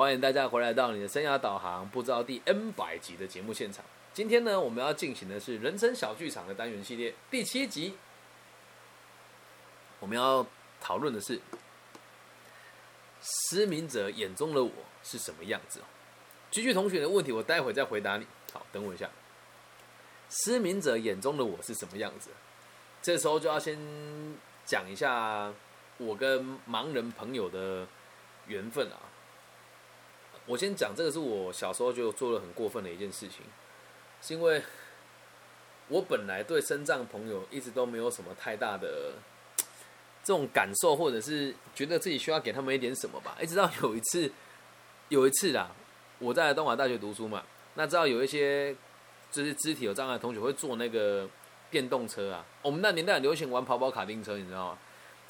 欢迎大家回来到你的生涯导航，不知道第 N 百集的节目现场。今天呢，我们要进行的是人生小剧场的单元系列第七集。我们要讨论的是失明者眼中的我是什么样子。居居同学的问题，我待会再回答你。好，等我一下。失明者眼中的我是什么样子？这时候就要先讲一下我跟盲人朋友的缘分啊。我先讲这个是我小时候就做了很过分的一件事情，是因为我本来对身障朋友一直都没有什么太大的这种感受，或者是觉得自己需要给他们一点什么吧。一直到有一次，有一次啦，我在东华大学读书嘛，那知道有一些就是肢体有障碍的同学会坐那个电动车啊，我们那年代很流行玩跑跑卡丁车，你知道吗？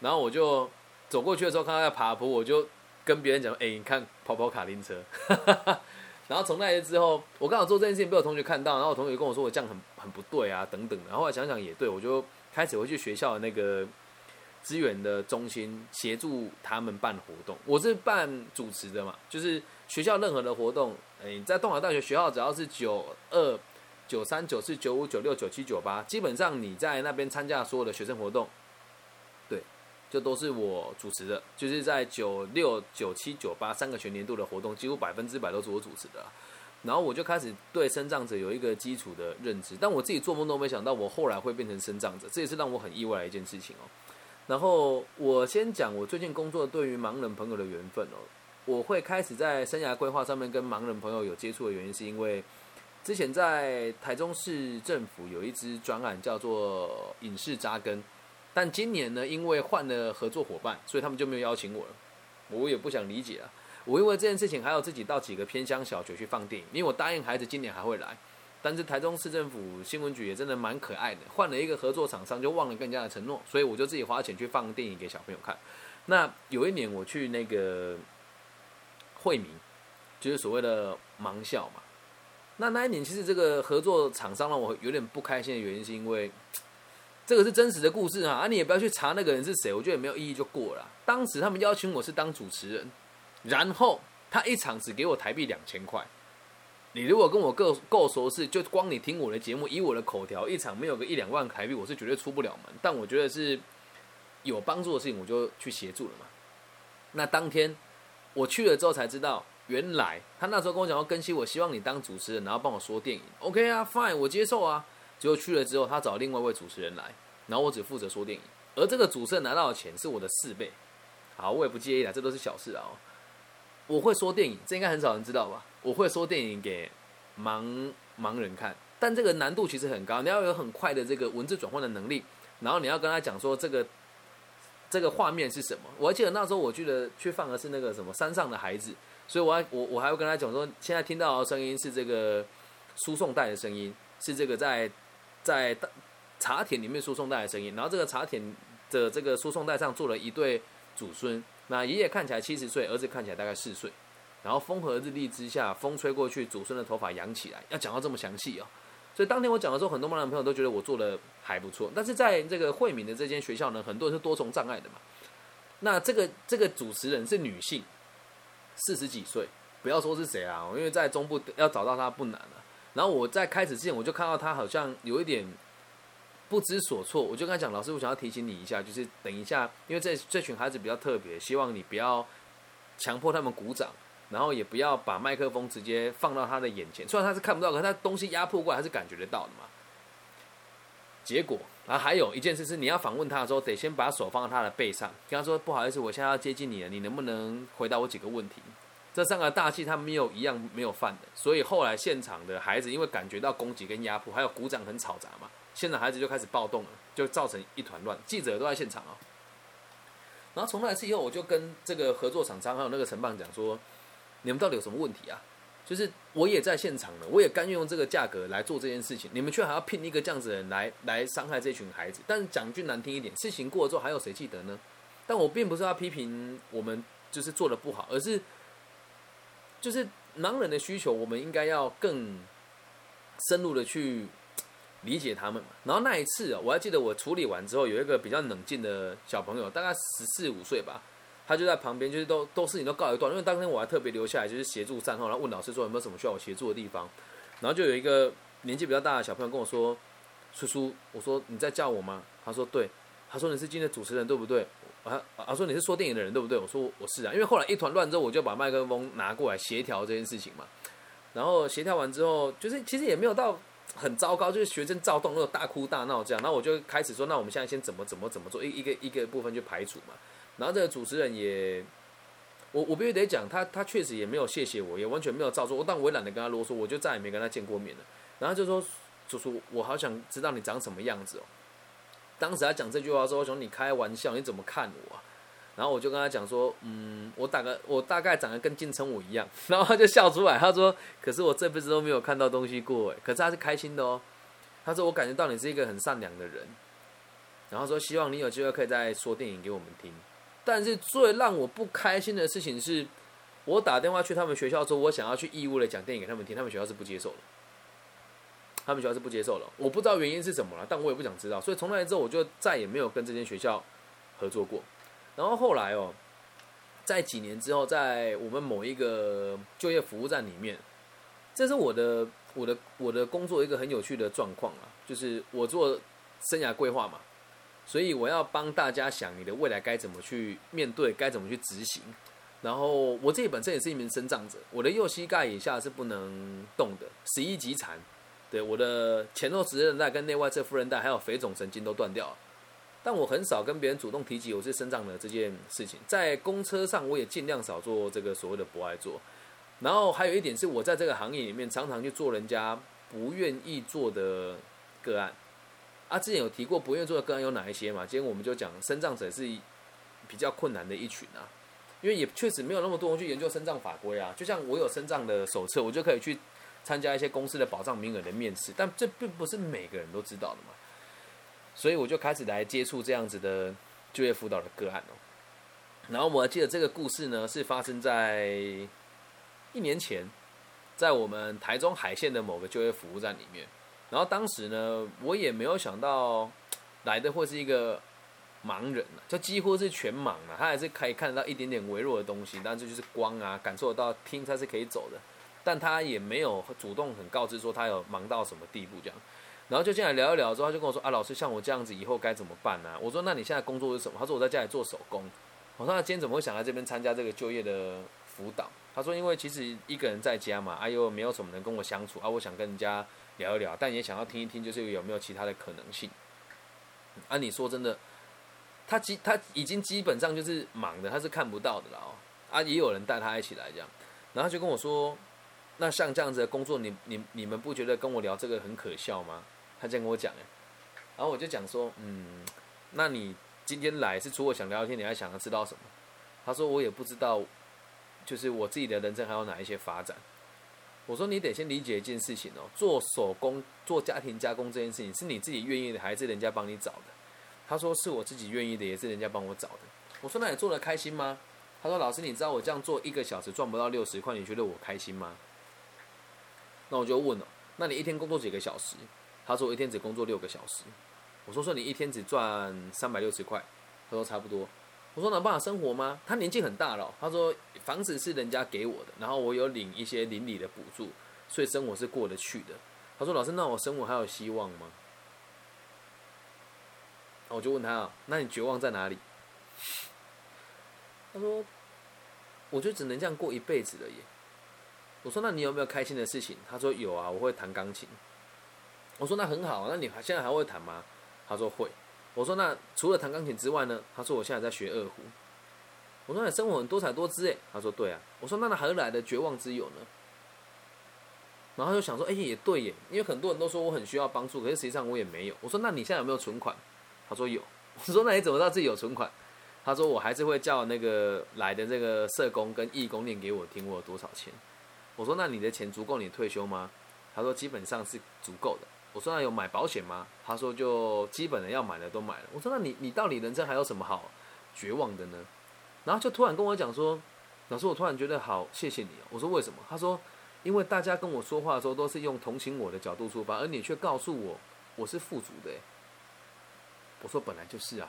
然后我就走过去的时候，看到在爬坡，我就。跟别人讲，哎，你看跑跑卡丁车，然后从那之后，我刚好做这件事情被我同学看到，然后我同学跟我说我这样很很不对啊，等等。然后来想想也对，我就开始会去学校的那个资源的中心协助他们办活动。我是办主持的嘛，就是学校任何的活动，哎，在东华大学学校只要是九二、九三、九四、九五、九六、九七、九八，基本上你在那边参加所有的学生活动。就都是我主持的，就是在九六、九七、九八三个全年度的活动，几乎百分之百都是我主持的。然后我就开始对生障者有一个基础的认知，但我自己做梦都没想到，我后来会变成生障者，这也是让我很意外的一件事情哦。然后我先讲我最近工作对于盲人朋友的缘分哦，我会开始在生涯规划上面跟盲人朋友有接触的原因，是因为之前在台中市政府有一支专案叫做“影视扎根”。但今年呢，因为换了合作伙伴，所以他们就没有邀请我了。我也不想理解啊。我因为这件事情，还要自己到几个偏乡小学去放电影。因为我答应孩子今年还会来，但是台中市政府新闻局也真的蛮可爱的，换了一个合作厂商就忘了更加的承诺，所以我就自己花钱去放电影给小朋友看。那有一年我去那个惠民，就是所谓的盲校嘛。那那一年其实这个合作厂商让我有点不开心的原因，是因为。这个是真实的故事哈，啊，你也不要去查那个人是谁，我觉得也没有意义，就过了。当时他们邀请我是当主持人，然后他一场只给我台币两千块。你如果跟我够够熟识，就光你听我的节目，以我的口条，一场没有个一两万台币，我是绝对出不了门。但我觉得是有帮助的事情，我就去协助了嘛。那当天我去了之后才知道，原来他那时候跟我讲要更新，我希望你当主持人，然后帮我说电影。OK 啊，Fine，我接受啊。结果去了之后，他找另外一位主持人来，然后我只负责说电影，而这个主持人拿到的钱是我的四倍。好，我也不介意啦，这都是小事啊。我会说电影，这应该很少人知道吧？我会说电影给盲盲人看，但这个难度其实很高，你要有很快的这个文字转换的能力，然后你要跟他讲说这个这个画面是什么。我还记得那时候我去的去放的是那个什么山上的孩子，所以我还我我还会跟他讲说，现在听到的声音是这个输送带的声音，是这个在。在茶田里面输送带的声音，然后这个茶田的这个输送带上坐了一对祖孙，那爷爷看起来七十岁，儿子看起来大概四岁，然后风和日丽之下，风吹过去，祖孙的头发扬起来，要讲到这么详细哦。所以当天我讲的时候，很多盲人朋友都觉得我做的还不错，但是在这个惠民的这间学校呢，很多人是多重障碍的嘛。那这个这个主持人是女性，四十几岁，不要说是谁啊，因为在中部要找到她不难了。然后我在开始之前，我就看到他好像有一点不知所措，我就跟他讲：“老师，我想要提醒你一下，就是等一下，因为这这群孩子比较特别，希望你不要强迫他们鼓掌，然后也不要把麦克风直接放到他的眼前。虽然他是看不到，可他东西压迫过来，还是感觉得到的嘛。结果，然后还有一件事是，你要访问他的时候，得先把手放在他的背上，跟他说：不好意思，我现在要接近你了，你能不能回答我几个问题？”这三个大气他没有一样没有犯的，所以后来现场的孩子因为感觉到攻击跟压迫，还有鼓掌很吵杂嘛，现场孩子就开始暴动了，就造成一团乱。记者都在现场啊。然后从那次以后，我就跟这个合作厂商还有那个承办讲说，你们到底有什么问题啊？就是我也在现场了，我也甘愿用这个价格来做这件事情，你们却还要聘一个这样子的人来来伤害这群孩子。但是讲句难听一点，事情过了之后还有谁记得呢？但我并不是要批评我们就是做的不好，而是。就是盲人的需求，我们应该要更深入的去理解他们。然后那一次啊，我还记得我处理完之后，有一个比较冷静的小朋友，大概十四五岁吧，他就在旁边，就是都都事情都告一段。因为当天我还特别留下来，就是协助善后，然后问老师说有没有什么需要我协助的地方。然后就有一个年纪比较大的小朋友跟我说：“叔叔，我说你在叫我吗？”他说：“对。”他说：“你是今天的主持人对不对？”啊啊！说你是说电影的人对不对？我说我是啊。因为后来一团乱之后，我就把麦克风拿过来协调这件事情嘛。然后协调完之后，就是其实也没有到很糟糕，就是学生躁动，那种大哭大闹这样。然后我就开始说：“那我们现在先怎么怎么怎么做？一一个一个部分去排除嘛。”然后这个主持人也，我我必须得讲，他他确实也没有谢谢我，也完全没有照做。但我也懒得跟他啰嗦，我就再也没跟他见过面了。然后就说：“叔叔，我好想知道你长什么样子哦。”当时他讲这句话的时候，我说：“你开玩笑，你怎么看我？”然后我就跟他讲说：“嗯，我大概我大概长得跟金城武一样。”然后他就笑出来，他说：“可是我这辈子都没有看到东西过哎。”可是他是开心的哦。他说：“我感觉到你是一个很善良的人。”然后说：“希望你有机会可以再说电影给我们听。”但是最让我不开心的事情是，我打电话去他们学校说，我想要去义务的讲电影给他们听，他们学校是不接受的。他们学校是不接受了，我不知道原因是什么了，但我也不想知道。所以从那之后，我就再也没有跟这间学校合作过。然后后来哦，在几年之后，在我们某一个就业服务站里面，这是我的我的我的工作一个很有趣的状况啊，就是我做生涯规划嘛。所以我要帮大家想你的未来该怎么去面对，该怎么去执行。然后我自己本身也是一名生长者，我的右膝盖以下是不能动的，十一级残。对，我的前后直韧带跟内外侧副韧带还有肥肿神经都断掉了。但我很少跟别人主动提起我是生长的这件事情，在公车上我也尽量少做这个所谓的不爱做。然后还有一点是我在这个行业里面常常去做人家不愿意做的个案。啊，之前有提过不愿意做的个案有哪一些嘛？今天我们就讲生障者是比较困难的一群啊，因为也确实没有那么多人去研究生障法规啊。就像我有生障的手册，我就可以去参加一些公司的保障名额的面试，但这并不是每个人都知道的嘛。所以我就开始来接触这样子的就业辅导的个案哦。然后我还记得这个故事呢，是发生在一年前，在我们台中海线的某个就业服务站里面。然后当时呢，我也没有想到来的会是一个盲人就几乎是全盲了。他还是可以看得到一点点微弱的东西，但这就是光啊，感受得到听他是可以走的，但他也没有主动很告知说他有忙到什么地步这样。然后就进来聊一聊之后，他就跟我说：“啊，老师，像我这样子以后该怎么办呢？”我说：“那你现在工作是什么？”他说：“我在家里做手工。”我说：“那今天怎么会想来这边参加这个就业的辅导？”他说：“因为其实一个人在家嘛，啊又没有什么人跟我相处啊，我想跟人家。”聊一聊，但也想要听一听，就是有没有其他的可能性。啊，你说真的，他基他已经基本上就是忙的，他是看不到的了哦。啊，也有人带他一起来这样，然后就跟我说，那像这样子的工作，你你你们不觉得跟我聊这个很可笑吗？他这样跟我讲哎，然后我就讲说，嗯，那你今天来是除了想聊天，你还想要知道什么？他说我也不知道，就是我自己的人生还有哪一些发展。我说你得先理解一件事情哦，做手工、做家庭加工这件事情是你自己愿意的，还是人家帮你找的？他说是我自己愿意的，也是人家帮我找的。我说那你做的开心吗？他说老师，你知道我这样做一个小时赚不到六十块，你觉得我开心吗？那我就问了，那你一天工作几个小时？他说我一天只工作六个小时。我说说你一天只赚三百六十块，他说差不多。我说能办法生活吗？他年纪很大了。他说房子是人家给我的，然后我有领一些邻里的补助，所以生活是过得去的。他说老师，那我生活还有希望吗？那我就问他啊，那你绝望在哪里？他说，我就只能这样过一辈子了耶。我说那你有没有开心的事情？他说有啊，我会弹钢琴。我说那很好，那你还现在还会弹吗？他说会。我说那除了弹钢琴之外呢？他说我现在在学二胡。我说你生活很多彩多姿诶。他说对啊。我说那那何来的绝望之有呢？然后他就想说，哎也对耶，因为很多人都说我很需要帮助，可是实际上我也没有。我说那你现在有没有存款？他说有。我说那你怎么知道自己有存款？他说我还是会叫那个来的这个社工跟义工念给我听，我有多少钱。我说那你的钱足够你退休吗？他说基本上是足够的。我说那有买保险吗？他说就基本的要买的都买了。我说那你你到底人生还有什么好绝望的呢？然后就突然跟我讲说，老师我突然觉得好谢谢你。我说为什么？他说因为大家跟我说话的时候都是用同情我的角度出发，而你却告诉我我是富足的。我说本来就是啊。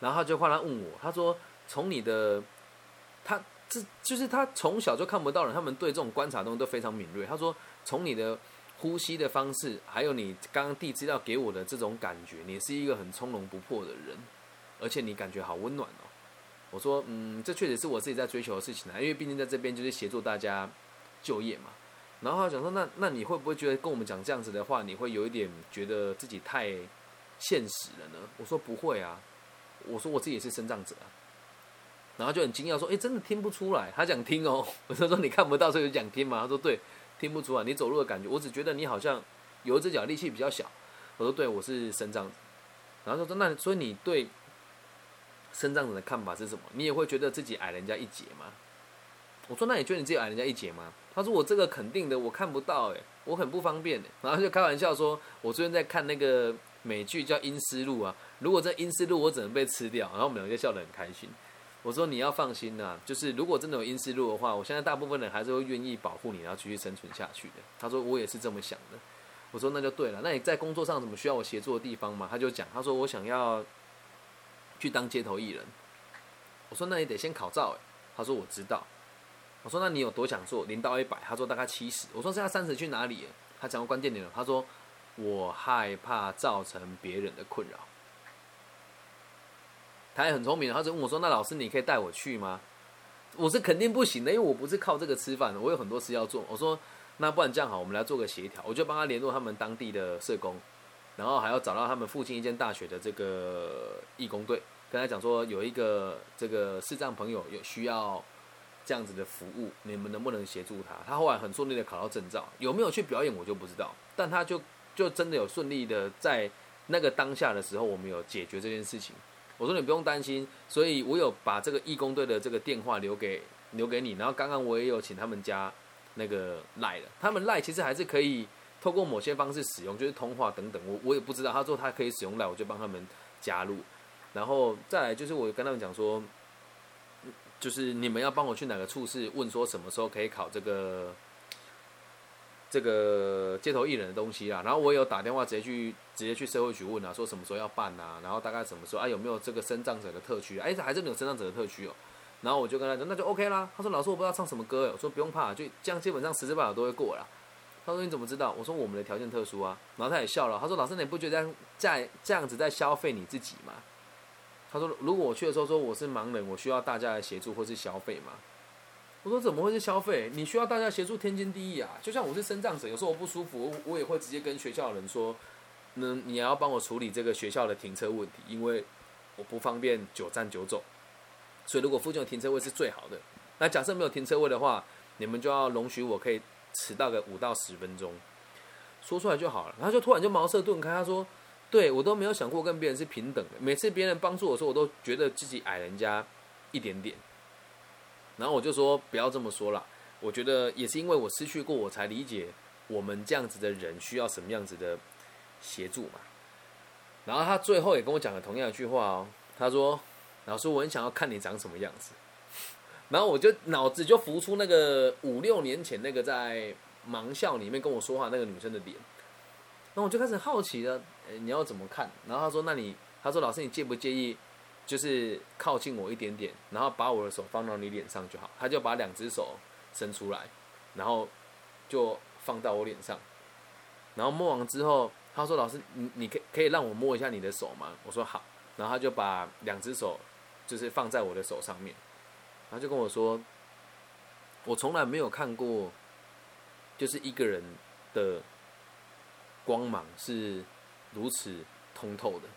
然后他就后来问我，他说从你的他这就是他从小就看不到人，他们对这种观察东西都非常敏锐。他说，从你的呼吸的方式，还有你刚刚递资料给我的这种感觉，你是一个很从容不迫的人，而且你感觉好温暖哦。我说，嗯，这确实是我自己在追求的事情啊，因为毕竟在这边就是协助大家就业嘛。然后他想说，那那你会不会觉得跟我们讲这样子的话，你会有一点觉得自己太现实了呢？我说不会啊，我说我自己也是生长者啊。然后就很惊讶说：“哎，真的听不出来。”他讲听哦，我就说你看不到，所以就讲听嘛。他说对，听不出来。你走路的感觉，我只觉得你好像有一只脚力气比较小。我说对，我是生长。然后说那所以你对生长者的看法是什么？你也会觉得自己矮人家一截吗？我说那你觉得你自己矮人家一截吗？他说我这个肯定的，我看不到哎，我很不方便。然后就开玩笑说，我最近在看那个美剧叫《阴尸路》啊，如果这阴尸路我只能被吃掉，然后我们两个就笑得很开心。我说你要放心呐，就是如果真的有阴湿路的话，我现在大部分人还是会愿意保护你，然后继续生存下去的。他说我也是这么想的。我说那就对了，那你在工作上怎么需要我协助的地方嘛？他就讲，他说我想要去当街头艺人。我说那你得先考照。他说我知道。我说那你有多想做？零到一百？他说大概七十。我说剩下三十去哪里？他讲到关键点了。他说我害怕造成别人的困扰。他也很聪明，他就问我说：“那老师，你可以带我去吗？”我是肯定不行的，因为我不是靠这个吃饭的，我有很多事要做。我说：“那不然这样好，我们来做个协调，我就帮他联络他们当地的社工，然后还要找到他们附近一间大学的这个义工队，跟他讲说有一个这个视障朋友有需要这样子的服务，你们能不能协助他？他后来很顺利的考到证照，有没有去表演我就不知道，但他就就真的有顺利的在那个当下的时候，我们有解决这件事情。”我说你不用担心，所以我有把这个义工队的这个电话留给留给你，然后刚刚我也有请他们家那个赖了，他们赖其实还是可以透过某些方式使用，就是通话等等，我我也不知道，他说他可以使用赖，我就帮他们加入，然后再来就是我跟他们讲说，就是你们要帮我去哪个处室问说什么时候可以考这个。这个街头艺人的东西啦，然后我有打电话直接去直接去社会局问啊，说什么时候要办啊，然后大概什么时候啊，有没有这个生长者的特区？哎，还是没有生长者的特区哦。然后我就跟他说，那就 OK 啦。他说老师我不知道唱什么歌，我说不用怕，就这样基本上十之八九都会过了。他说你怎么知道？我说我们的条件特殊啊。然后他也笑了，他说老师你不觉得在这样子在消费你自己吗？他说如果我去的时候说我是盲人，我需要大家来协助或是消费吗？我说怎么会是消费？你需要大家协助，天经地义啊！就像我是生障者，有时候我不舒服，我也会直接跟学校的人说，那你要帮我处理这个学校的停车问题，因为我不方便久站久走，所以如果附近有停车位是最好的。那假设没有停车位的话，你们就要容许我可以迟到个五到十分钟，说出来就好了。然后就突然就茅塞顿开，他说：“对我都没有想过跟别人是平等的，每次别人帮助我时候，我都觉得自己矮人家一点点。”然后我就说不要这么说了，我觉得也是因为我失去过，我才理解我们这样子的人需要什么样子的协助嘛。然后他最后也跟我讲了同样一句话哦，他说：“老师，我很想要看你长什么样子。”然后我就脑子就浮出那个五六年前那个在盲校里面跟我说话那个女生的脸，然后我就开始好奇了，你要怎么看？然后他说：“那你，他说老师，你介不介意？”就是靠近我一点点，然后把我的手放到你脸上就好。他就把两只手伸出来，然后就放到我脸上，然后摸完之后，他说：“老师，你你可可以让我摸一下你的手吗？”我说：“好。”然后他就把两只手就是放在我的手上面，然后就跟我说：“我从来没有看过，就是一个人的光芒是如此通透的。”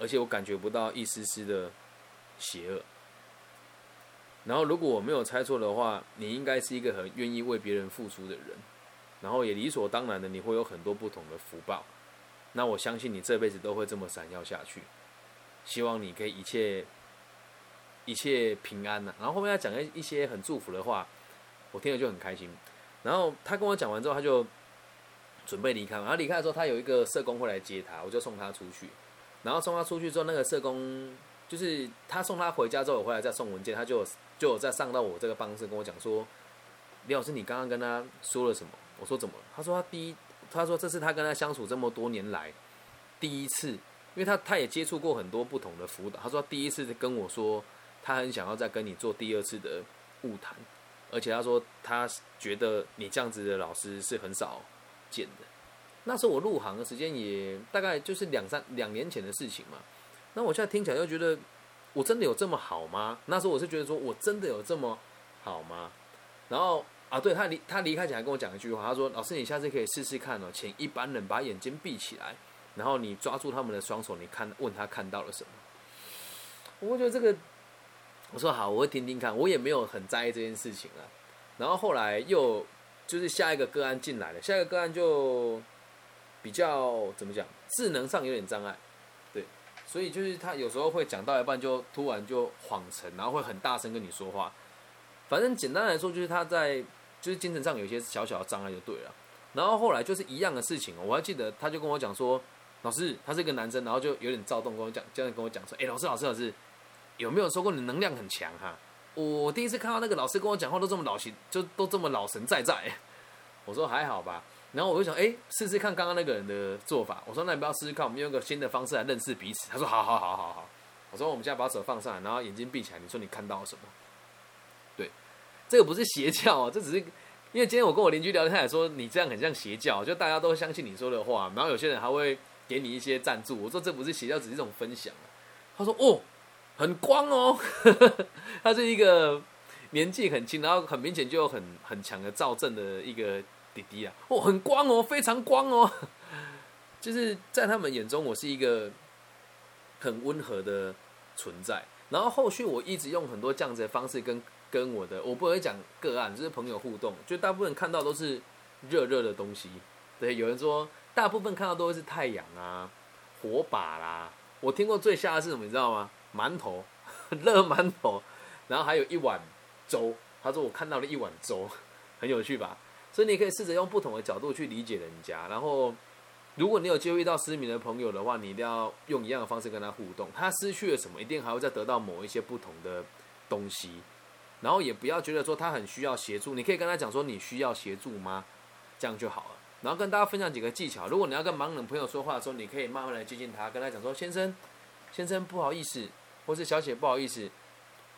而且我感觉不到一丝丝的邪恶。然后，如果我没有猜错的话，你应该是一个很愿意为别人付出的人，然后也理所当然的你会有很多不同的福报。那我相信你这辈子都会这么闪耀下去。希望你可以一切一切平安呐。然后后面他讲了一些很祝福的话，我听了就很开心。然后他跟我讲完之后，他就准备离开。然后离开的时候，他有一个社工会来接他，我就送他出去。然后送他出去之后，那个社工就是他送他回家之后，我回来再送文件，他就就有再上到我这个办公室跟我讲说：“李老师，你刚刚跟他说了什么？”我说：“怎么了？”他说：“他第一，他说这是他跟他相处这么多年来第一次，因为他他也接触过很多不同的辅导。他说第一次跟我说他很想要再跟你做第二次的晤谈，而且他说他觉得你这样子的老师是很少见的。那时候我入行的时间也大概就是两三两年前的事情嘛。那我现在听起来又觉得，我真的有这么好吗？那时候我是觉得说我真的有这么好吗？然后啊，对他离他离开前还跟我讲一句话，他说：“老师，你下次可以试试看哦，请一般人把眼睛闭起来，然后你抓住他们的双手，你看问他看到了什么。”我觉得这个，我说好，我会听听看，我也没有很在意这件事情啊。然后后来又就是下一个个案进来了，下一个个案就比较怎么讲，智能上有点障碍，对，所以就是他有时候会讲到一半就突然就恍神，然后会很大声跟你说话。反正简单来说，就是他在就是精神上有些小小的障碍就对了。然后后来就是一样的事情，我还记得他就跟我讲说，老师他是一个男生，然后就有点躁动跟我讲，这样跟我讲说，哎，老师老师老师。有没有说过你能量很强哈？我第一次看到那个老师跟我讲话都这么老神，就都这么老神在在。我说还好吧，然后我就想，哎，试试看刚刚那个人的做法。我说那你不要试试看，我们用一个新的方式来认识彼此。他说好好好好好。我说我们现在把手放上来，然后眼睛闭起来。你说你看到了什么？对，这个不是邪教啊，这只是因为今天我跟我邻居聊天，他也说你这样很像邪教，就大家都相信你说的话，然后有些人还会给你一些赞助。我说这不是邪教，只是一种分享他说哦。很光哦，他是一个年纪很轻，然后很明显就有很很强的躁症的一个弟弟啊。哦，很光哦，非常光哦，就是在他们眼中，我是一个很温和的存在。然后后续我一直用很多这样子的方式跟跟我的，我不会讲个案，就是朋友互动，就大部分看到都是热热的东西。对，有人说大部分看到都是太阳啊、火把啦。我听过最吓的是什么，你知道吗？馒头，热馒头，然后还有一碗粥。他说我看到了一碗粥，很有趣吧？所以你可以试着用不同的角度去理解人家。然后，如果你有机会遇到失明的朋友的话，你一定要用一样的方式跟他互动。他失去了什么，一定还会再得到某一些不同的东西。然后也不要觉得说他很需要协助，你可以跟他讲说你需要协助吗？这样就好了。然后跟大家分享几个技巧。如果你要跟盲人朋友说话的时候，你可以慢慢来接近他，跟他讲说：“先生，先生，不好意思。”或是小姐不好意思，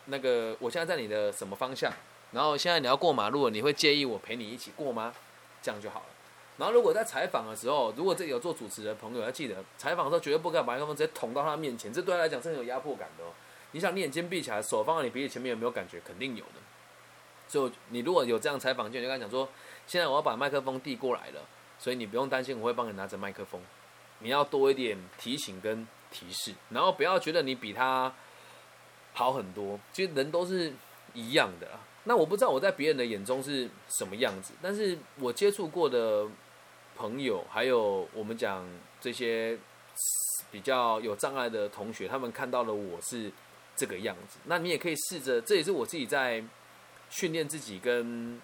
那个我现在在你的什么方向？然后现在你要过马路，你会介意我陪你一起过吗？这样就好了。然后如果在采访的时候，如果这里有做主持的朋友要记得，采访的时候绝对不敢把麦克风直接捅到他面前，这对他来讲是很有压迫感的哦。你想你眼睛闭起来，手放在你鼻子前面，有没有感觉？肯定有的。所以你如果有这样采访就你跟他讲说，现在我要把麦克风递过来了，所以你不用担心我会帮你拿着麦克风，你要多一点提醒跟。提示，然后不要觉得你比他好很多，其实人都是一样的。那我不知道我在别人的眼中是什么样子，但是我接触过的朋友，还有我们讲这些比较有障碍的同学，他们看到了我是这个样子。那你也可以试着，这也是我自己在训练自己跟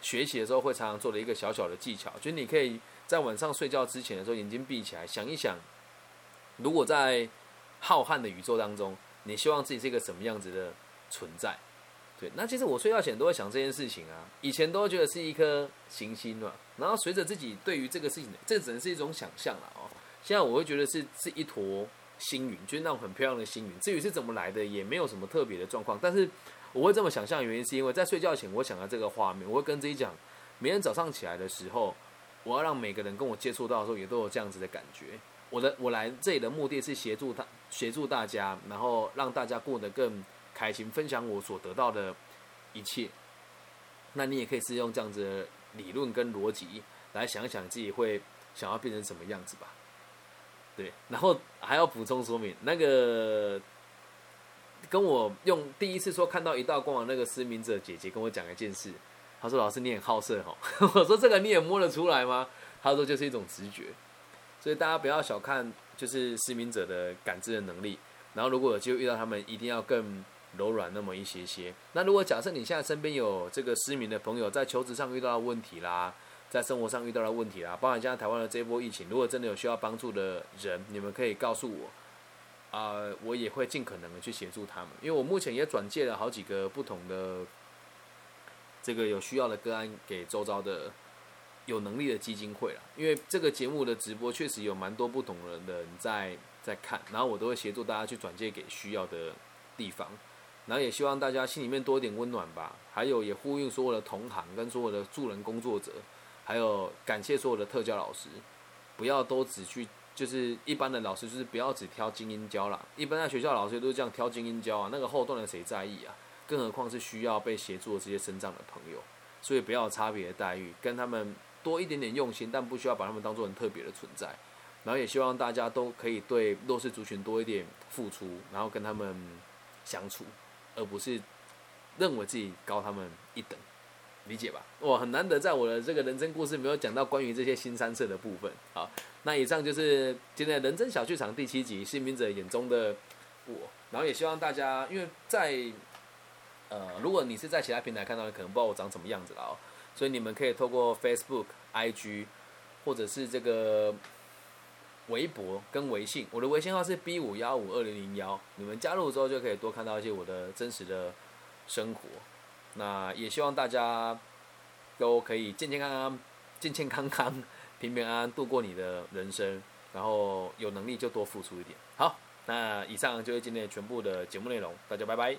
学习的时候会常常做的一个小小的技巧，就是你可以在晚上睡觉之前的时候，眼睛闭起来，想一想。如果在浩瀚的宇宙当中，你希望自己是一个什么样子的存在？对，那其实我睡觉前都会想这件事情啊。以前都会觉得是一颗行星嘛，然后随着自己对于这个事情，这只能是一种想象了哦。现在我会觉得是是一坨星云，就是那种很漂亮的星云。至于是怎么来的，也没有什么特别的状况。但是我会这么想象原因，是因为在睡觉前，我想到这个画面，我会跟自己讲，每天早上起来的时候，我要让每个人跟我接触到的时候，也都有这样子的感觉。我的我来这里的目的是协助他，协助大家，然后让大家过得更开心，分享我所得到的一切。那你也可以是用这样子的理论跟逻辑来想想自己会想要变成什么样子吧。对，然后还要补充说明，那个跟我用第一次说看到一道光芒那个失明者姐姐跟我讲一件事，她说：“老师你很好色哦。” 我说：“这个你也摸得出来吗？”她说：“就是一种直觉。”所以大家不要小看就是失明者的感知的能力，然后如果有机会遇到他们，一定要更柔软那么一些些。那如果假设你现在身边有这个失明的朋友，在求职上遇到的问题啦，在生活上遇到的问题啦，包含现在台湾的这波疫情，如果真的有需要帮助的人，你们可以告诉我，啊，我也会尽可能的去协助他们，因为我目前也转介了好几个不同的这个有需要的个案给周遭的。有能力的基金会了，因为这个节目的直播确实有蛮多不同的人在在看，然后我都会协助大家去转借给需要的地方。然后也希望大家心里面多一点温暖吧。还有也呼吁所有的同行跟所有的助人工作者，还有感谢所有的特教老师，不要都只去就是一般的老师，就是不要只挑精英教啦。一般在学校老师都是这样挑精英教啊，那个后段的谁在意啊？更何况是需要被协助的这些生长的朋友，所以不要差别的待遇，跟他们多一点点用心，但不需要把他们当做很特别的存在。然后也希望大家都可以对弱势族群多一点付出，然后跟他们相处，而不是认为自己高他们一等，理解吧？我，很难得在我的这个人生故事没有讲到关于这些新三色的部分。好，那以上就是今天的人生小剧场第七集《幸民者眼中的我》，然后也希望大家，因为在呃，如果你是在其他平台看到的，可能不知道我长什么样子了哦，所以你们可以透过 Facebook、IG 或者是这个。微博跟微信，我的微信号是 B 五幺五二零零幺，你们加入之后就可以多看到一些我的真实的生活。那也希望大家都可以健健康康、健健康康、平平安安度过你的人生，然后有能力就多付出一点。好，那以上就是今天全部的节目内容，大家拜拜。